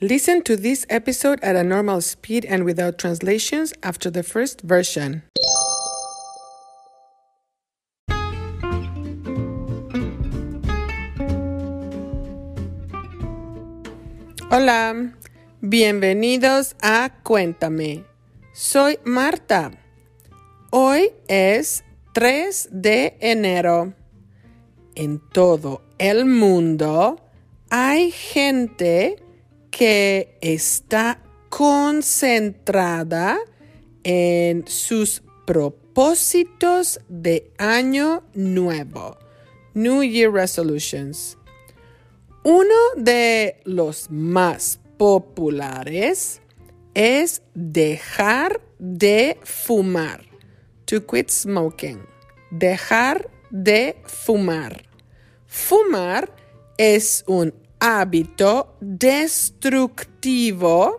Listen to this episode at a normal speed and without translations after the first version. Hola, bienvenidos a Cuéntame. Soy Marta. Hoy es 3 de enero. En todo el mundo hay gente que está concentrada en sus propósitos de año nuevo, New Year Resolutions. Uno de los más populares es dejar de fumar, to quit smoking, dejar de fumar. Fumar es un hábito destructivo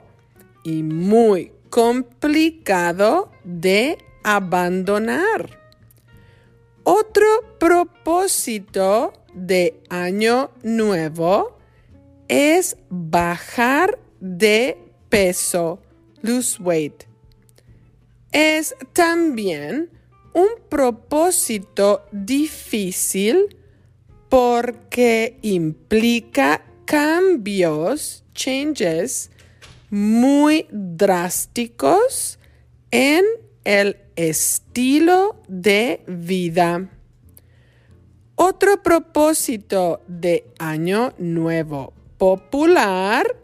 y muy complicado de abandonar. Otro propósito de año nuevo es bajar de peso, lose weight. Es también un propósito difícil porque implica cambios, changes muy drásticos en el estilo de vida. Otro propósito de Año Nuevo popular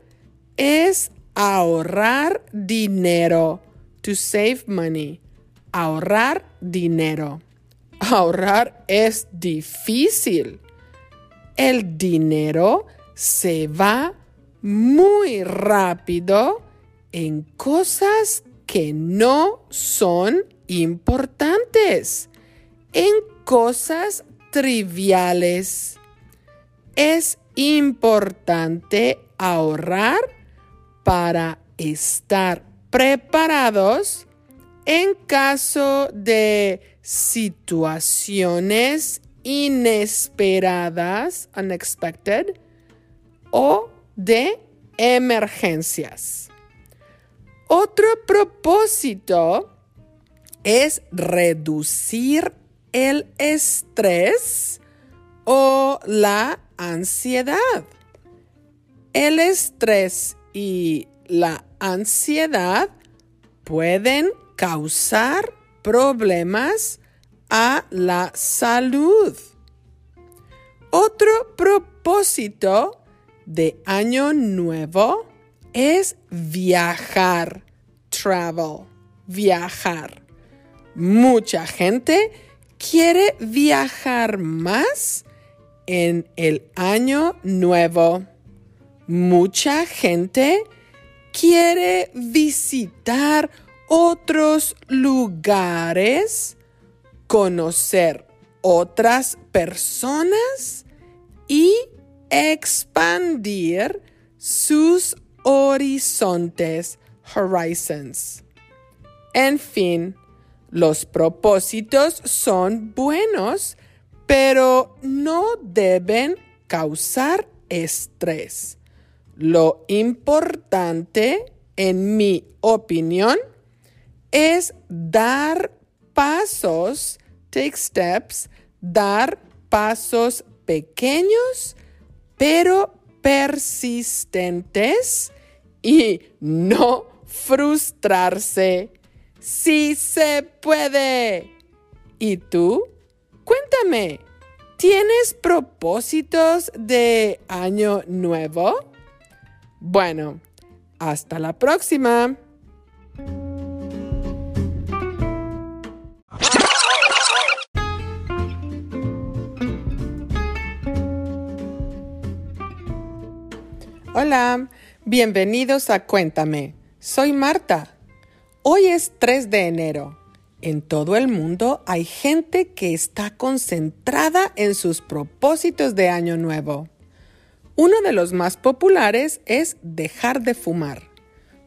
es ahorrar dinero, to save money, ahorrar dinero. Ahorrar es difícil. El dinero se va muy rápido en cosas que no son importantes, en cosas triviales. Es importante ahorrar para estar preparados en caso de situaciones inesperadas, unexpected, o de emergencias. Otro propósito es reducir el estrés o la ansiedad. El estrés y la ansiedad pueden causar problemas a la salud. Otro propósito de año nuevo es viajar, travel, viajar. Mucha gente quiere viajar más en el año nuevo. Mucha gente quiere visitar otros lugares, conocer otras personas y expandir sus horizontes, horizons. En fin, los propósitos son buenos, pero no deben causar estrés. Lo importante, en mi opinión, es dar pasos, take steps, dar pasos pequeños pero persistentes y no frustrarse. Sí se puede. ¿Y tú? Cuéntame, ¿tienes propósitos de año nuevo? Bueno, hasta la próxima. Hola, bienvenidos a Cuéntame. Soy Marta. Hoy es 3 de enero. En todo el mundo hay gente que está concentrada en sus propósitos de año nuevo. Uno de los más populares es dejar de fumar.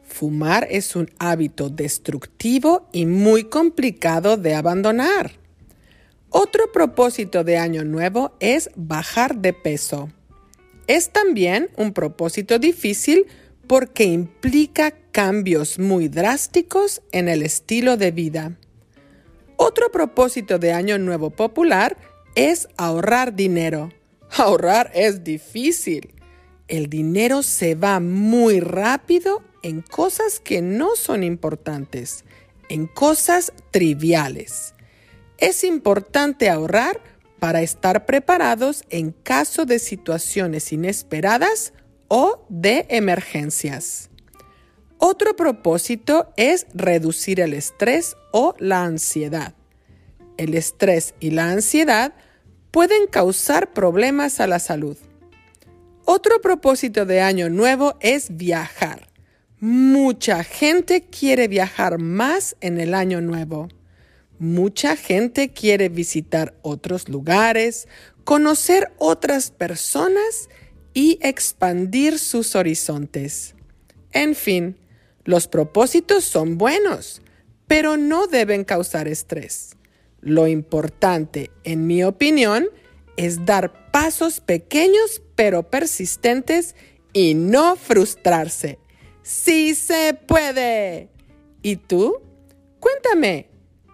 Fumar es un hábito destructivo y muy complicado de abandonar. Otro propósito de año nuevo es bajar de peso. Es también un propósito difícil porque implica cambios muy drásticos en el estilo de vida. Otro propósito de Año Nuevo Popular es ahorrar dinero. Ahorrar es difícil. El dinero se va muy rápido en cosas que no son importantes, en cosas triviales. Es importante ahorrar para estar preparados en caso de situaciones inesperadas o de emergencias. Otro propósito es reducir el estrés o la ansiedad. El estrés y la ansiedad pueden causar problemas a la salud. Otro propósito de año nuevo es viajar. Mucha gente quiere viajar más en el año nuevo. Mucha gente quiere visitar otros lugares, conocer otras personas y expandir sus horizontes. En fin, los propósitos son buenos, pero no deben causar estrés. Lo importante, en mi opinión, es dar pasos pequeños pero persistentes y no frustrarse. ¡Sí se puede! ¿Y tú? Cuéntame,